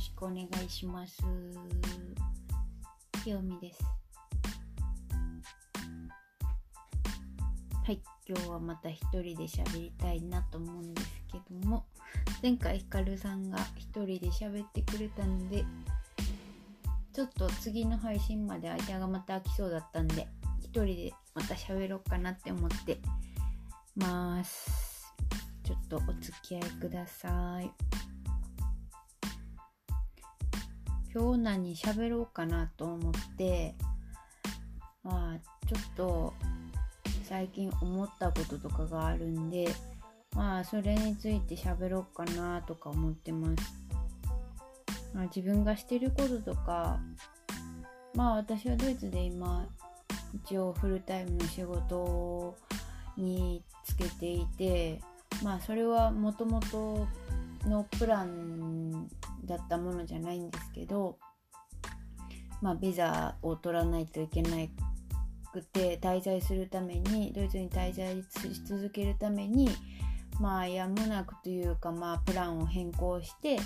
しくお願いします。ひよみです。はい、今日はまた一人で喋りたいなと思うんですけども、前回ひかるさんが一人で喋ってくれたので、ちょっと次の配信まで間がまた空きそうだったんで、一人でまた喋ろうかなって思ってます。ちょっとお付き合いください。今日何喋ろうかなと思ってまあちょっと最近思ったこととかがあるんでまあそれについて喋ろうかなとか思ってます、まあ、自分がしてることとかまあ私はドイツで今一応フルタイムの仕事につけていてまあそれはもともとのプランだったものじゃないんですけど、まあ、ビザを取らないといけなくて滞在するためにドイツに滞在し続けるためにまあやむなくというか、まあ、プランを変更して、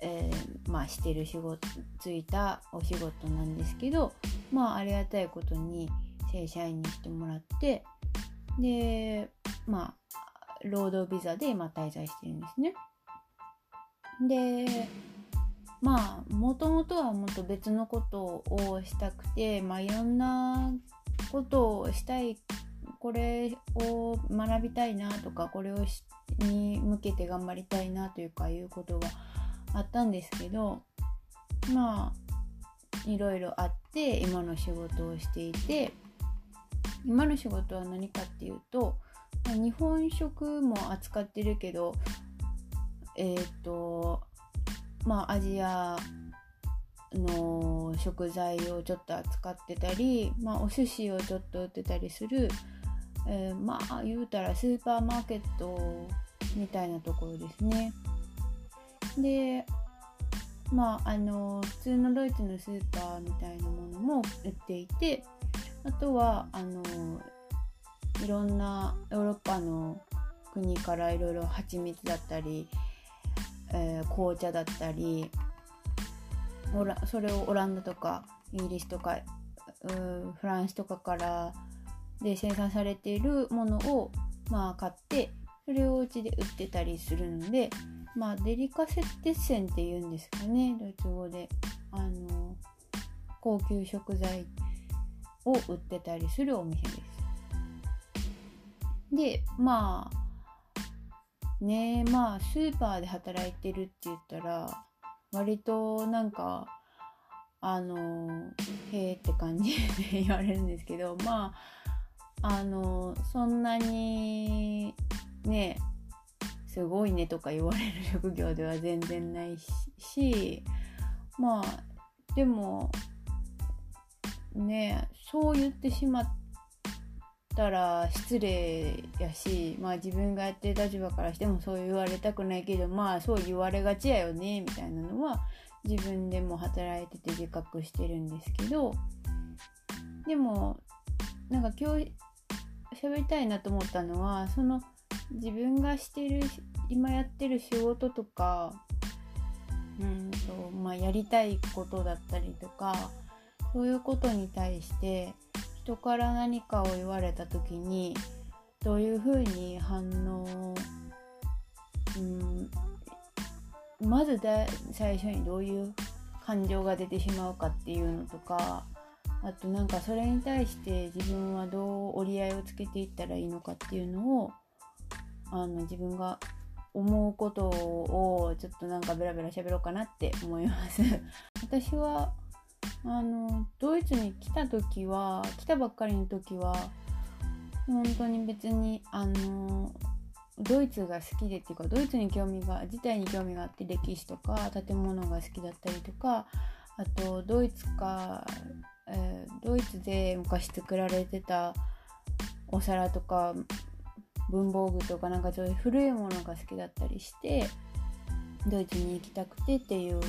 えー、まあ、してる仕事ついたお仕事なんですけどまあありがたいことに正社員にしてもらってでまあ労働ビザで今滞在してるんですね。でまあもともとはもっと別のことをしたくてまあいろんなことをしたいこれを学びたいなとかこれをに向けて頑張りたいなというかいうことがあったんですけどまあいろいろあって今の仕事をしていて今の仕事は何かっていうと日本食も扱ってるけどえっ、ー、とまあアジアの食材をちょっと扱ってたり、まあ、お寿司をちょっと売ってたりする、えー、まあ言うたらスーパーマーケットみたいなところですね。でまああの普通のドイツのスーパーみたいなものも売っていてあとはあのいろんなヨーロッパの国からいろいろ蜂蜜だったり、えー、紅茶だったりオラそれをオランダとかイギリスとかフランスとかからで生産されているものを、まあ、買ってそれをうちで売ってたりするので、まあ、デリカセッテッセンっていうんですかねドイツ語であの高級食材を売ってたりするお店です。でまあねまあスーパーで働いてるって言ったら割となんかあのへえって感じ で言われるんですけどまああのそんなにねすごいねとか言われる職業では全然ないしまあでもねそう言ってしまってたら失礼やしまあ自分がやってる立場からしてもそう言われたくないけどまあそう言われがちやよねみたいなのは自分でも働いてて自覚してるんですけどでもなんか今日喋りたいなと思ったのはその自分がしてる今やってる仕事とかうんと、まあ、やりたいことだったりとかそういうことに対して人から何かを言われた時にどういうふうに反応、うん、まずだ最初にどういう感情が出てしまうかっていうのとかあとなんかそれに対して自分はどう折り合いをつけていったらいいのかっていうのをあの自分が思うことをちょっとなんかベラベラ喋ろうかなって思います。私はあのドイツに来た時は来たばっかりの時は本当に別にあのドイツが好きでっていうかドイツに興味が自体に興味があって歴史とか建物が好きだったりとかあとドイツか、えー、ドイツで昔作られてたお皿とか文房具とかなんかそういう古いものが好きだったりしてドイツに行きたくてっていう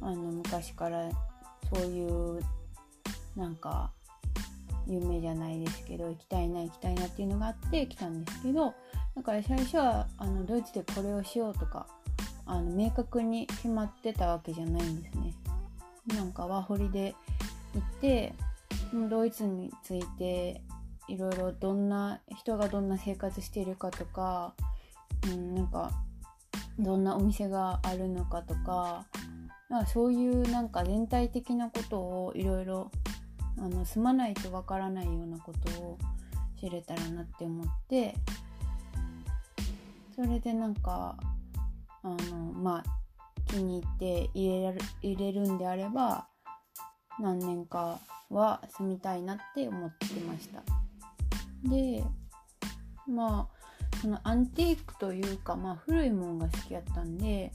あの昔からそういうなんか夢じゃないですけど行きたいな行きたいなっていうのがあって来たんですけどだから最初はあのドイツでこれをしようとかあの明確に決まってたわけじゃないんですね。なんかワーホリで行ってドイツについていろいろどんな人がどんな生活しているかとか、うん、なんかどんなお店があるのかとかなんかそういうなんか全体的なことをいろいろ住まないとわからないようなことを知れたらなって思ってそれでなんかあのまあ気に入って入れら入れるんであれば何年かは住みたいなって思ってました。でまあそのアンティークというか、まあ、古いもんが好きやったんで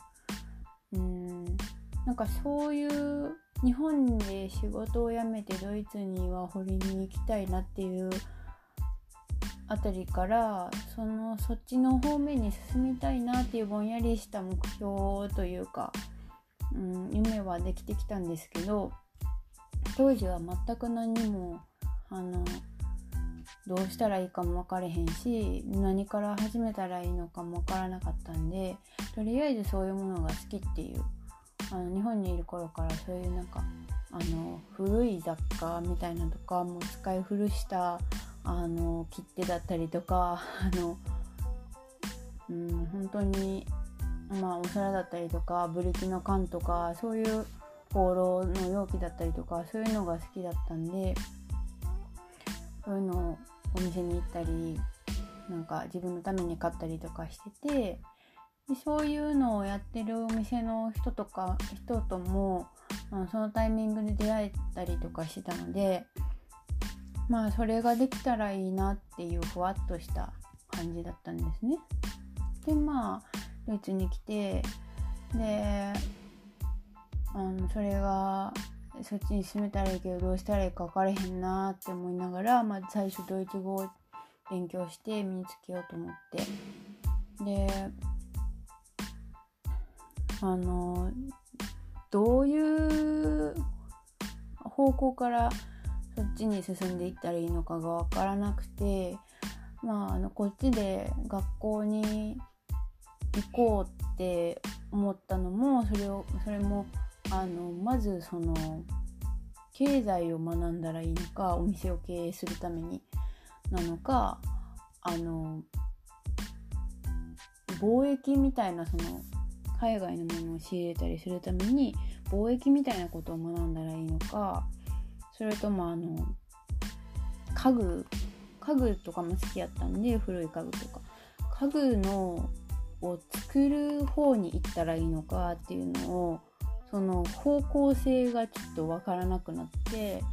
うんなんかそういう日本で仕事を辞めてドイツには掘りに行きたいなっていうあたりからそのそっちの方面に進みたいなっていうぼんやりした目標というか、うん、夢はできてきたんですけど当時は全く何もあのどうしたらいいかも分かれへんし何から始めたらいいのかも分からなかったんでとりあえずそういうものが好きっていうあの日本にいる頃からそういうなんかあの古い雑貨みたいなとかもう使い古したあの切手だったりとか あの、うん、本当に、まあ、お皿だったりとかブリキの缶とかそういう放浪の容器だったりとかそういうのが好きだったんでそういうのをお店に行ったりなんか自分のために買ったりとかしててでそういうのをやってるお店の人とか人とも、まあ、そのタイミングで出会えたりとかしてたのでまあそれができたらいいなっていうふわっとした感じだったんですね。でまあドイツに来てであのそれがそっちに住めたらいいけどどうしたらいいか分からへんなって思いながら、まあ、最初ドイツ語を勉強して身につけようと思ってであのどういう方向からそっちに進んでいったらいいのかが分からなくてまああのこっちで学校に行こうって思ったのもそれをそれもあのまずその経済を学んだらいいのかお店を経営するためになのかあの貿易みたいなその海外のものを仕入れたりするために貿易みたいなことを学んだらいいのかそれともあの家具家具とかも好きやったんで古い家具とか。家具のを作る方に行ったらいいのかっていうのをその方向性がちょっと分からなくなって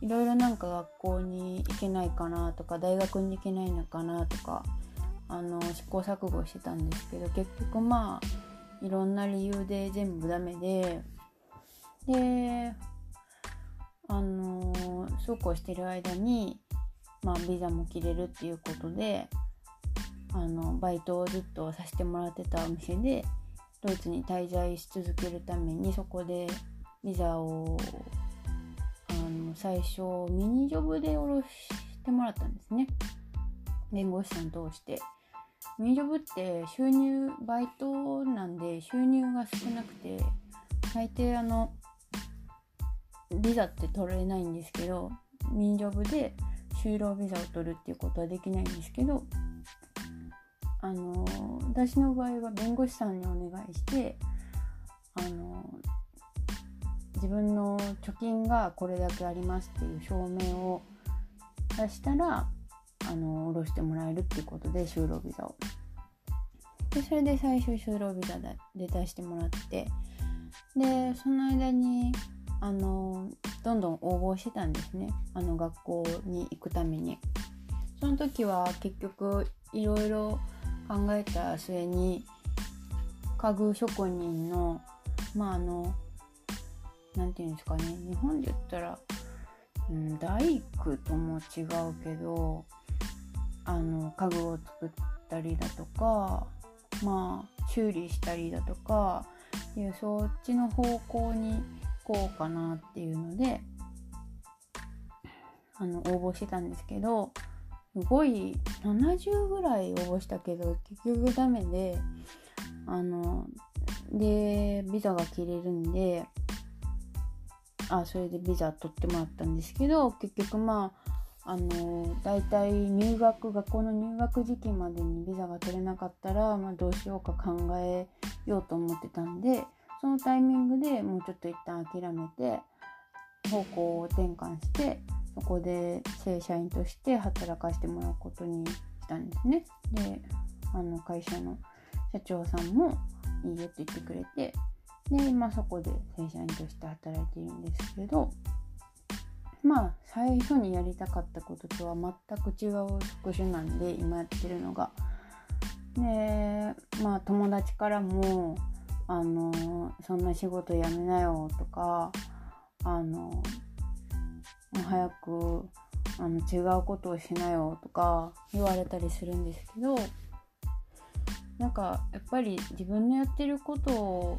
いろいろなんか学校に行けないかなとか大学に行けないのかなとかあの試行錯誤してたんですけど結局まあいろんな理由で全部ダメでであのそうこうしてる間に、まあ、ビザも切れるっていうことであのバイトをずっとさせてもらってたお店でドイツに滞在し続けるためにそこでビザをあの最初ミニジョブで下ろしてもらったんですね。弁護士さん通して。ミニジョブって収入バイトなんで収入が少なくて大抵あのビザって取れないんですけどミニジョブで就労ビザを取るっていうことはできないんですけどあの私の場合は弁護士さんにお願いしてあの自分の貯金がこれだけありますっていう証明を出したらあの下ろしてもらえるっていうことで就労ビザを。でそれで最初就労ビザで出してもらってでその間にあのどんどん応募してたんですねあの学校に行くために。その時は結局いろいろ考えた末に家具職人のまああの何て言うんですかね日本で言ったら、うん、大工とも違うけどあの家具を作ったりだとかまあ修理したりだとかいうそっちの方向に行こうかなっていうのであの応募してたんですけどすごい70ぐらい応募したけど結局ダメであのでビザが切れるんであそれでビザ取ってもらったんですけど結局まああの大体入学学校の入学時期までにビザが取れなかったら、まあ、どうしようか考えようと思ってたんでそのタイミングでもうちょっと一旦諦めて方向を転換してそこで正社員として働かせてもらうことにしたんですね。であの会社の社長さんもいいよって言ってくれてで今そこで正社員として働いているんですけどまあ最初にやりたかったこととは全く違う職種なんで今やってるのが。でまあ友達からもあのそんな仕事辞めなよとかあの早くあの違うことをしなよとか言われたりするんですけどなんかやっぱり自分のやってること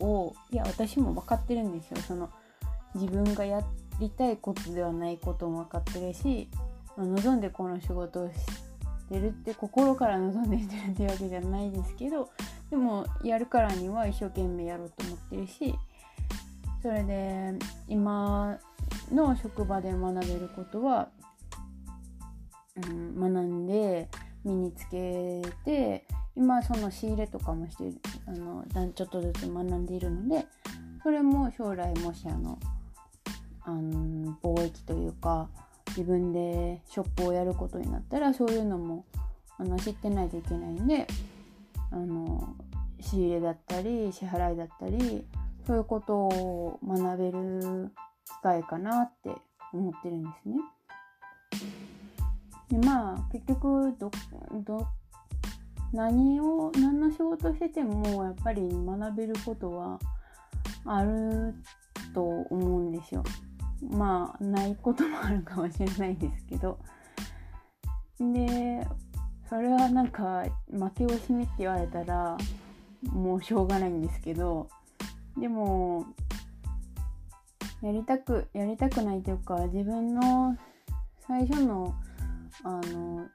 をいや私も分かってるんですよその自分がやりたいことではないことも分かってるし望んでこの仕事をしてるって心から望んでしてるってわけじゃないですけどでもやるからには一生懸命やろうと思ってるしそれで今の職場で学べることは、うん、学んで身につけて今その仕入れとかもしてあのちょっとずつ学んでいるのでそれも将来もしあのあの貿易というか自分でショップをやることになったらそういうのもあの知ってないといけないんであの仕入れだったり支払いだったりそういうことを学べる機会かなって思ってるんですね。でまあ結局どど何を何の仕事しててもやっぱり学べることはあると思うんですよ。まあないこともあるかもしれないですけど。でそれはなんか負け惜しみって言われたらもうしょうがないんですけどでもやりたくやりたくないというか自分の最初のあの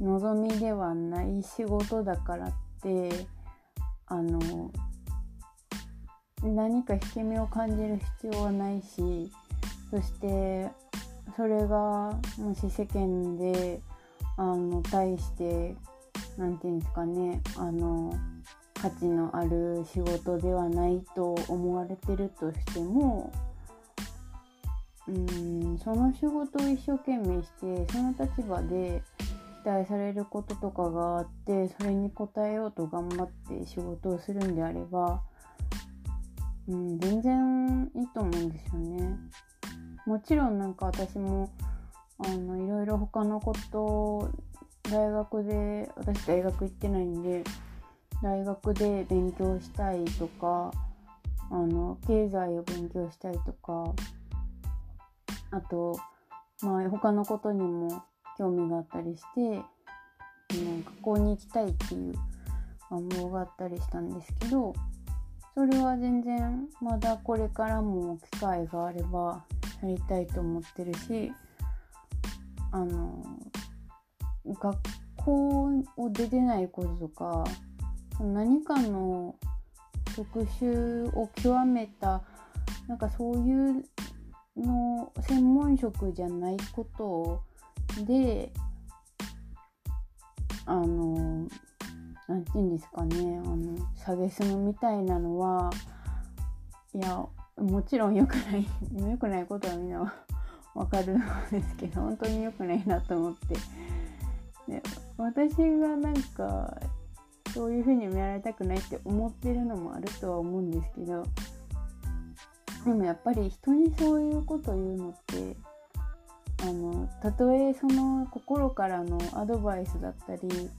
望みではない仕事だからってあの何か引け目を感じる必要はないしそしてそれがもし世間であの対して何て言うんですかねあの価値のある仕事ではないと思われてるとしてもうんその仕事を一生懸命してその立場で期待されることとかがあってそれに応えようと頑張って仕事をするんであれば、うん、全然いいと思うんですよね。もちろんなんか私もあのいろいろ他のこと大学で私大学行ってないんで大学で勉強したいとかあの経済を勉強したいとかあと、まあ、他のことにも興味があったりして学校に行きたいっていう願望があったりしたんですけどそれは全然まだこれからも機会があればやりたいと思ってるしあの学校を出てないこととか何かの職種を極めたなんかそういうの専門職じゃないことであの何て言うんですかねあの下げすむみたいなのはいやもちろん良くない 良くないことはみんなわかるんですけど本当に良くないなと思って。で私がなんかそういうふうに見られたくないって思ってるのもあるとは思うんですけどでもやっぱり人にそういうこと言うのってあのたとえその心からのアドバイスだったり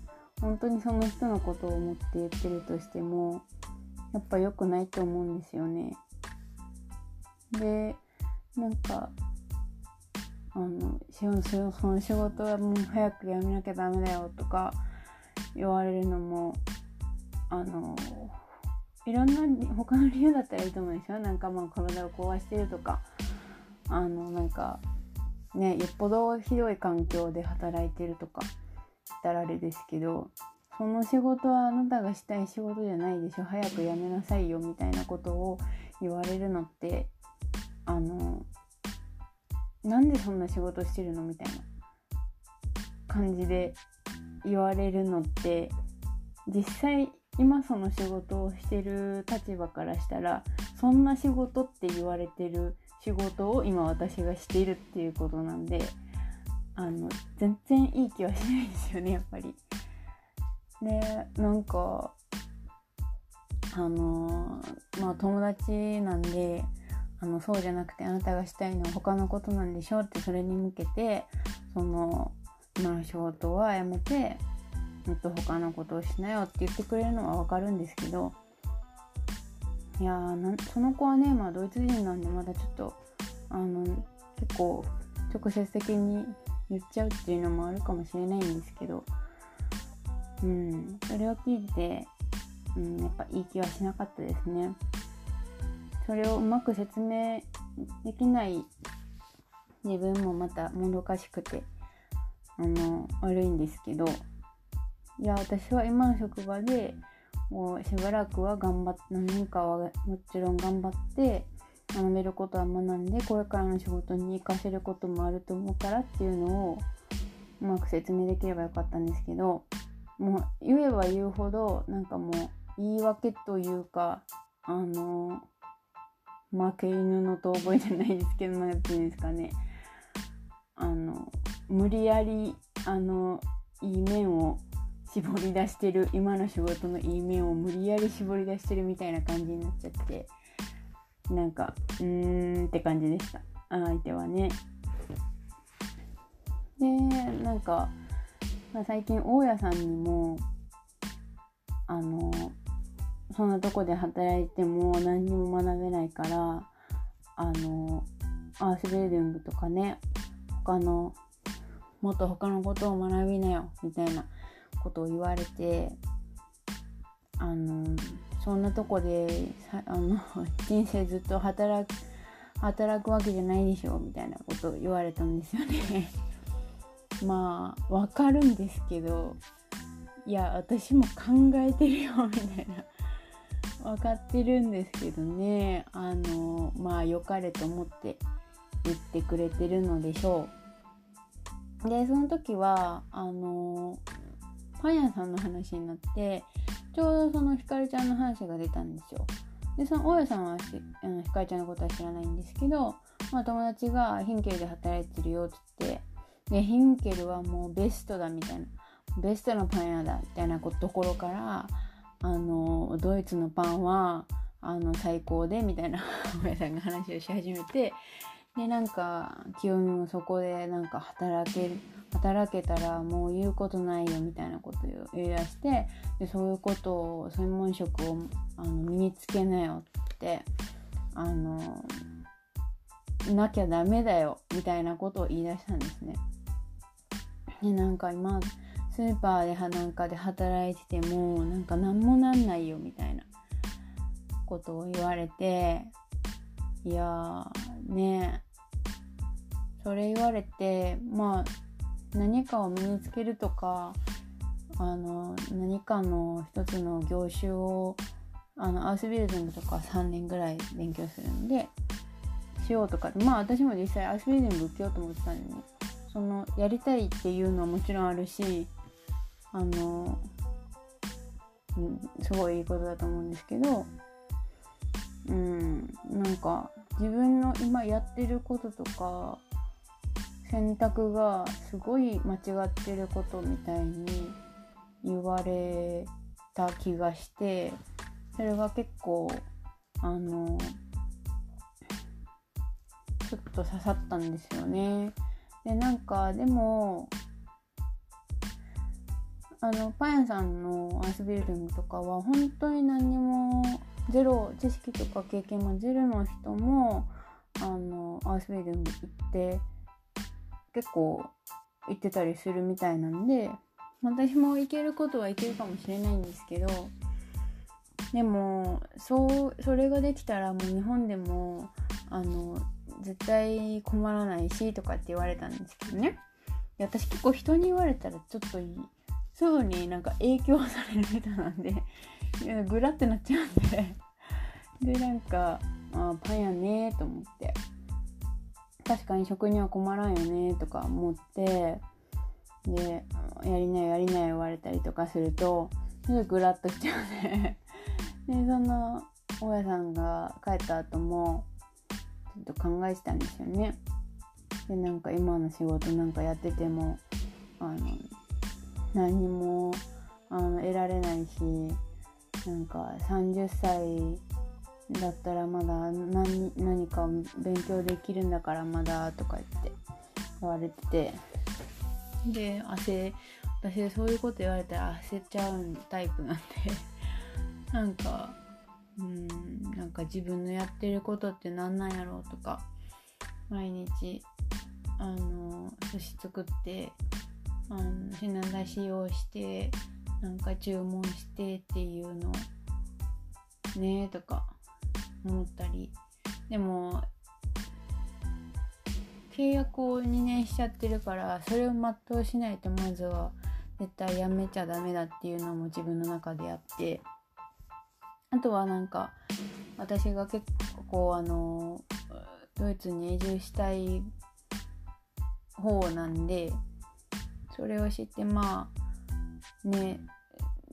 本当にその人のことを思って言ってるとしてもやっぱ良くないと思うんですよね。でなんかあのその仕事はもう早く辞めなきゃダメだよとか言われるのもあのいろんな他の理由だったらいいと思うんですよなんかまあ体を壊してるとかあのなんかねよっぽどひどい環境で働いてるとかったらあれですけどその仕事はあなたがしたい仕事じゃないでしょ。早く辞めなさいよみたいなことを言われるのってあのなんでそんな仕事してるのみたいな感じで言われるのって実際今その仕事をしてる立場からしたらそんな仕事って言われてる仕事を今私がしているっていうことなんであの全然いい気はしないですよねやっぱり。でなんかあのまあ友達なんであのそうじゃなくてあなたがしたいのは他のことなんでしょってそれに向けてその今の仕事はやめてもっと他のことをしなよって言ってくれるのは分かるんですけどいやーその子はね、まあ、ドイツ人なんでまだちょっとあの結構直接的に言っちゃうっていうのもあるかもしれないんですけどうんそれを聞いて、うん、やっぱいい気はしなかったですね。それをうまく説明できない自分もまたもどかしくてあの悪いんですけどいや私は今の職場でもうしばらくは頑張って何年かはもちろん頑張って学べることは学んでこれからの仕事に活かせることもあると思うからっていうのをうまく説明できればよかったんですけどもう言えば言うほどなんかもう言い訳というかあの負け犬の遠吠えじゃないですけど何て言うんですかね。あの無理やりあのいい面を絞り出してる今の仕事のいい面を無理やり絞り出してるみたいな感じになっちゃって。なんかうーんって感じでした。相手はね。でなんか、まあ、最近大家さんにもあのそんなとこで働いても何にも学べないからあのアースビルディングとかね他のもっと他のことを学びなよみたいなことを言われてあのそんなとこであの 人生ずっと働く働くわけじゃないでしょみたいなこと言われたんですよね。まあわかるんですけどいや私も考えてるよみたいな。分かってるんですけどね。あのまあ良かれと思って言ってくれてるのでしょう。でその時はあのパン屋さんの話になってちょうどそのひかるちゃんの話が出たんですよ。でその大家さんはあのひかるちゃんのことは知らないんですけど、まあ、友達がヒンケルで働いてるよっつってでヒンケルはもうベストだみたいなベストのパン屋だみたいなところからあのドイツのパンはあの最高でみたいな 大家さんが話をし始めてでなんか清美もそこでなんか働ける働けたらもう言うことないよみたいなことを言い出してでそういうことを専門職をあの身につけなよってあのなきゃダメだよみたいなことを言い出したんですね。でなんか今スーパーでなんかで働いててもなんか何もなんないよみたいなことを言われていやーねそれ言われてまあ何かを身につけるとかあの何かの一つの業種をあのアースビルディングとか3年ぐらい勉強するのでしようとかまあ私も実際アースビルディング受けようと思ってたのにそのやりたいっていうのはもちろんあるしあの、うん、すごいいいことだと思うんですけどうんなんか自分の今やってることとか選択がすごい間違ってることみたいに言われた気がしてそれが結構あのちょっと刺さったんですよね。でなんかでもあのパン屋さんのアースビルディングとかは本当に何にもゼロ知識とか経験もゼロの人もあのアースビルディング行って結構行ってたりするみたいなんで私も行けることは行けるかもしれないんですけどでもそうそれができたらもう日本でもあの絶対困らないしとかって言われたんですけどね。私結構人に言われたらちょっとすぐになんか影響される人なんでグラってなっちゃうんで。でなんかあパンやねと思って。確かに食には困らんよねとか思ってでやりなよやりなよ言われたりとかするとちょっとグラッとしちゃうね。でその大家さんが帰った後もちょっと考えてたんですよね。でなんか今の仕事なんかやっててもあの何にもあの得られないしなんか30歳だったらまだ何何か勉強できるんだからまだとか言って言われてて。で焦私そういうこと言われたら焦っちゃうタイプなんで。なんかうんなんか自分のやってることって何なんやろうとか毎日あの寿司作ってあの品出しをしてなんか注文してっていうの。ねとか。思ったり。でも契約を2年しちゃってるからそれを全うしないとまずは絶対やめちゃダメだっていうのも自分の中であって。あとはなんか私が結構あのドイツに移住したい方なんでそれを知ってまあね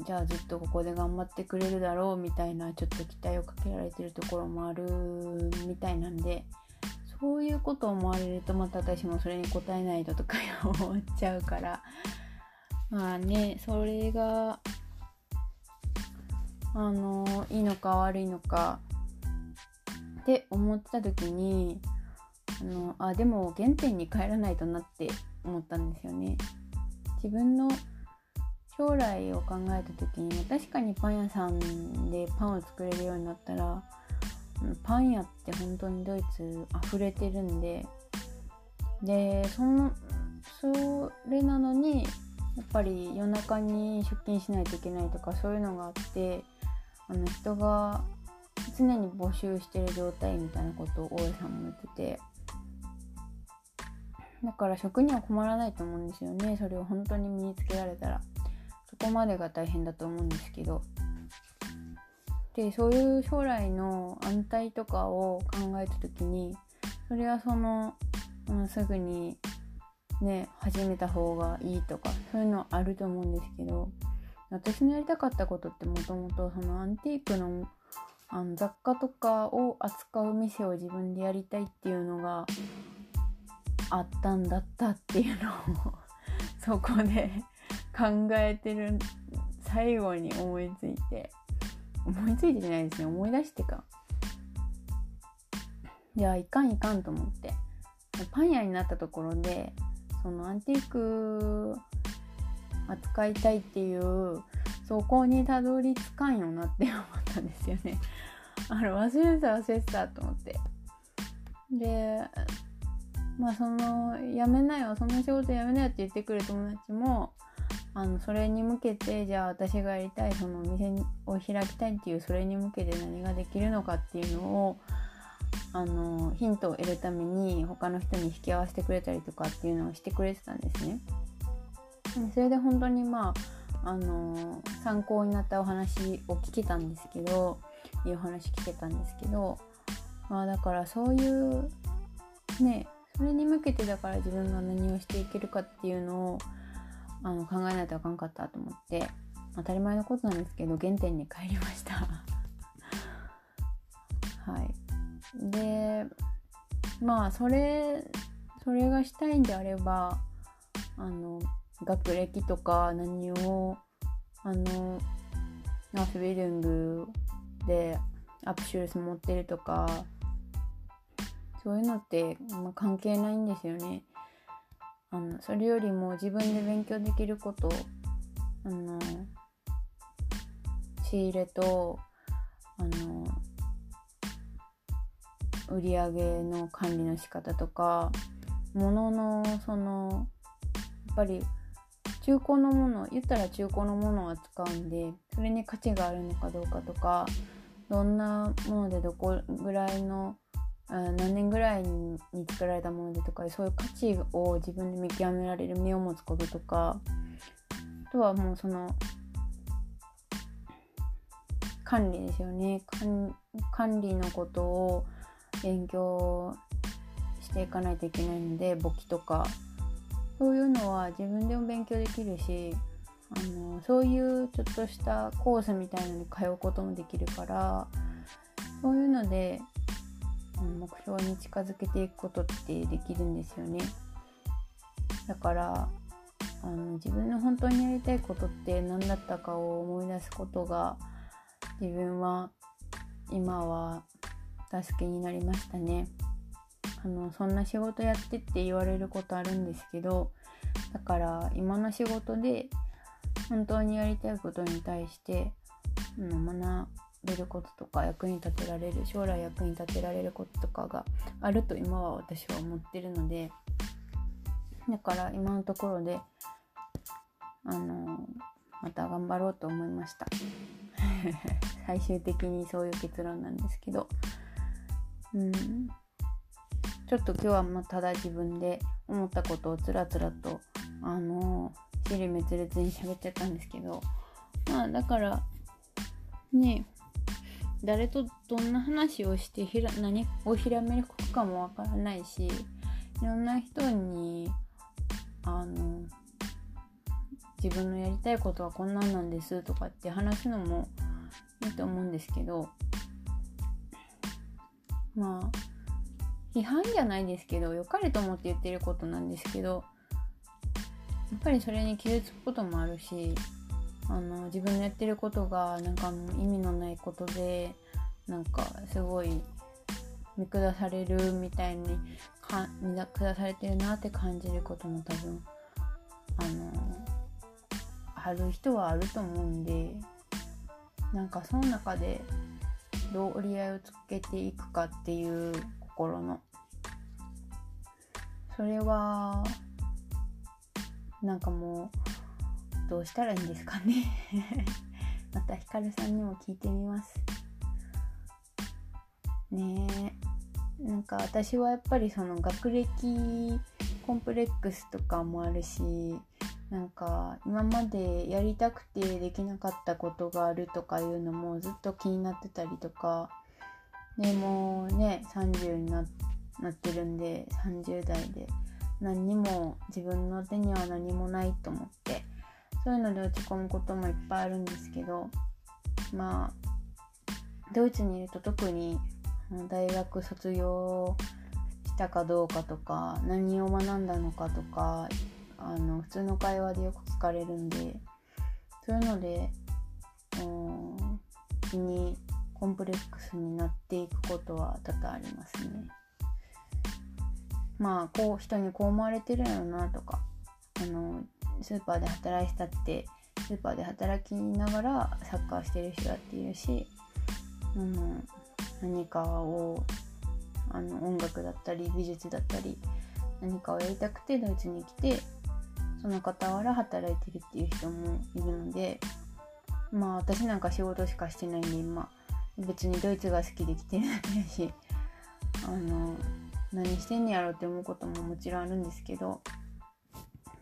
じゃあずっとここで頑張ってくれるだろうみたいなちょっと期待をかけられてるところもあるみたいなんでそういうことを思われるとまた私もそれに応えないととか思っちゃうからまあねそれがあのいいのか悪いのかって思った時にあのあでも原点に帰らないとなって思ったんですよね。自分の将来を考えた時に確かにパン屋さんでパンを作れるようになったらパン屋って本当にドイツ溢れてるんででそのそれなのにやっぱり夜中に出勤しないといけないとかそういうのがあってあの人が常に募集してる状態みたいなことを大江さんも言っててだから食には困らないと思うんですよねそれを本当に身につけられたら。そこまでが大変だと思うんですけど。でそういう将来の安泰とかを考えた時にそれはその、うん、すぐにね始めた方がいいとかそういうのはあると思うんですけど私のやりたかったことってもともとそのアンティークのあの雑貨とかを扱う店を自分でやりたいっていうのがあったんだったっていうのをそこで考えてる最後に思いついて思いついてじゃないですね。思い出してか。じゃあいかんいかんと思って。パン屋になったところでそのアンティーク扱いたいっていうそこにたどり着かんよなって思ったんですよね。あれ忘れてた忘れてたと思って。でまあそのやめなよ。その仕事やめなよって言ってくる友達もあのそれに向けてじゃあ私がやりたいそのお店を開きたいっていうそれに向けて何ができるのかっていうのをあのヒントを得るために他の人に引き合わせてくれたりとかっていうのをしてくれてたんですね。それで本当にまああの参考になったお話を聞けたんですけどいいお話聞けたんですけどまあだからそういうねそれに向けてだから自分が何をしていけるかっていうのをあの考えないとあかんかったと思って当たり前のことなんですけど原点に帰りました はいでまあそれそれがしたいんであればあの学歴とか何をあのナースビルングでアップシュールス持ってるとかそういうのって、まあ、関係ないんですよね。あのそれよりも自分で勉強できることあの仕入れとあの売り上げの管理の仕方とか物のそのやっぱり中古のもの言ったら中古のものを扱うんでそれに価値があるのかどうかとかどんなものでどこぐらいの何年ぐらいに作られたものでとかそういう価値を自分で見極められる目を持つこととかあとはもうその管理ですよね。管理のことを勉強していかないといけないので簿記とか。そういうのは自分でも勉強できるしあのそういうちょっとしたコースみたいなのに通うこともできるからそういうので目標に近づけていくことってできるんですよね。だからあの自分の本当にやりたいことって何だったかを思い出すことが自分は今は助けになりましたね。あのそんな仕事やってって言われることあるんですけどだから今の仕事で本当にやりたいことに対して、学べることとか役に立てられる将来役に立てられることとかがあると今は私は思ってるのでだから今のところであのまた頑張ろうと思いました。最終的にそういう結論なんですけど。うん。ちょっと今日はまただ自分で思ったことをつらつらとあの尻滅裂に喋っちゃったんですけど。まあだからね誰とどんな話をしてひら何をひらめくかもわからないしいろんな人にあの自分のやりたいことはこんなんなんですとかって話すのもいいと思うんですけどまあ批判じゃないですけど良かれと思って言ってることなんですけどやっぱりそれに傷つくこともあるしあの自分のやってることがなんか意味のないことでなんかすごい見下されるみたいにか見下されてるなって感じることも多分あのある人はあると思うんでなんかその中でどう折り合いをつけていくかっていう心のそれはなんかもうどうしたらいいんですかね。またひかるさんにも聞いてみます。ねえ。なんか私はやっぱりその学歴コンプレックスとかもあるしなんか今までやりたくてできなかったことがあるとかいうのもずっと気になってたりとかでもね30になってるんで30代で何にも自分の手には何もないと思ってそういうので落ち込むこともいっぱいあるんですけどまあドイツにいると特に大学卒業したかどうかとか何を学んだのかとかあの普通の会話でよく聞かれるんでそういうので気にコンプレックスになっていくことは多々ありますね。まあこう人にこう思われてるやろなとかあのスーパーで働いてたってスーパーで働きながらサッカーしてる人だっているし、うん、何かをあの音楽だったり美術だったり何かをやりたくてドイツに来てその傍ら働いてるっていう人もいるのでまあ私なんか仕事しかしてないんで今別にドイツが好きで来てるだけだしあの何してんねやろって思うことももちろんあるんですけど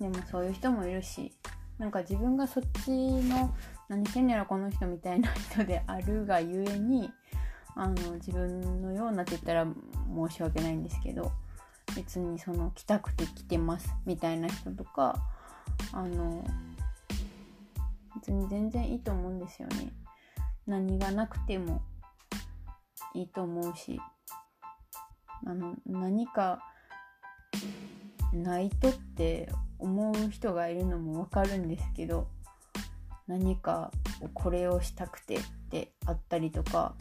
でもそういう人もいるしなんか自分がそっちの何してんねやろこの人みたいな人であるがゆえにあの自分のようなって言ったら申し訳ないんですけど別にその来たくて来てますみたいな人とかあの別に全然いいと思うんですよね。何がなくてもいいと思うしあの何かないとって思う人がいるのもわかるんですけど何かこれをしたくてってあったりとか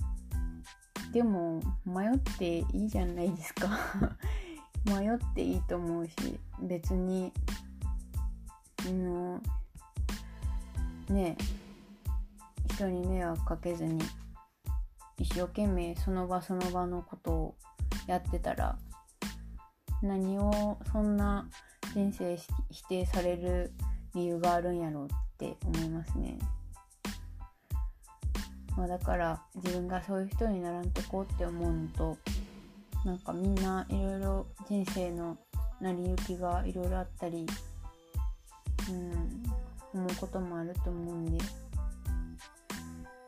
でも迷っていいじゃないですか。迷っていいと思うし別にあのね人に迷惑かけずに一生懸命その場その場のことをやってたら何をそんな人生否定される理由があるんやろうって思いますね。まあ、だから自分がそういう人にならんとこうって思うのとなんかみんないろいろ人生の成り行きがいろいろあったり、うん、思うこともあると思うんで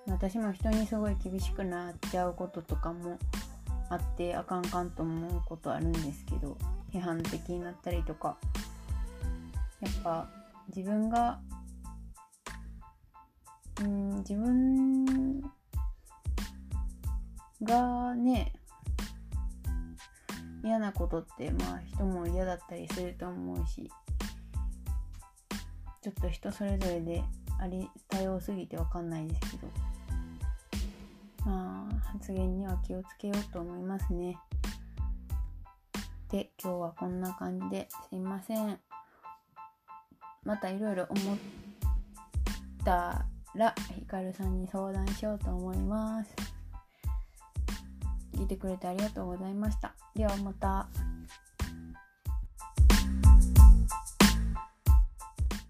私も人にすごい厳しくなっちゃうこととかもあってあかんかんと思うことあるんですけど批判的になったりとかやっぱ自分がうん自分がね嫌なことってまあ人も嫌だったりすると思うしちょっと人それぞれであり多様すぎて分かんないですけどまあ発言には気をつけようと思いますね。で今日はこんな感じですいません。またいろいろ思ったらひかるさんに相談しようと思います。聞いてくれてありがとうございました。ではまた。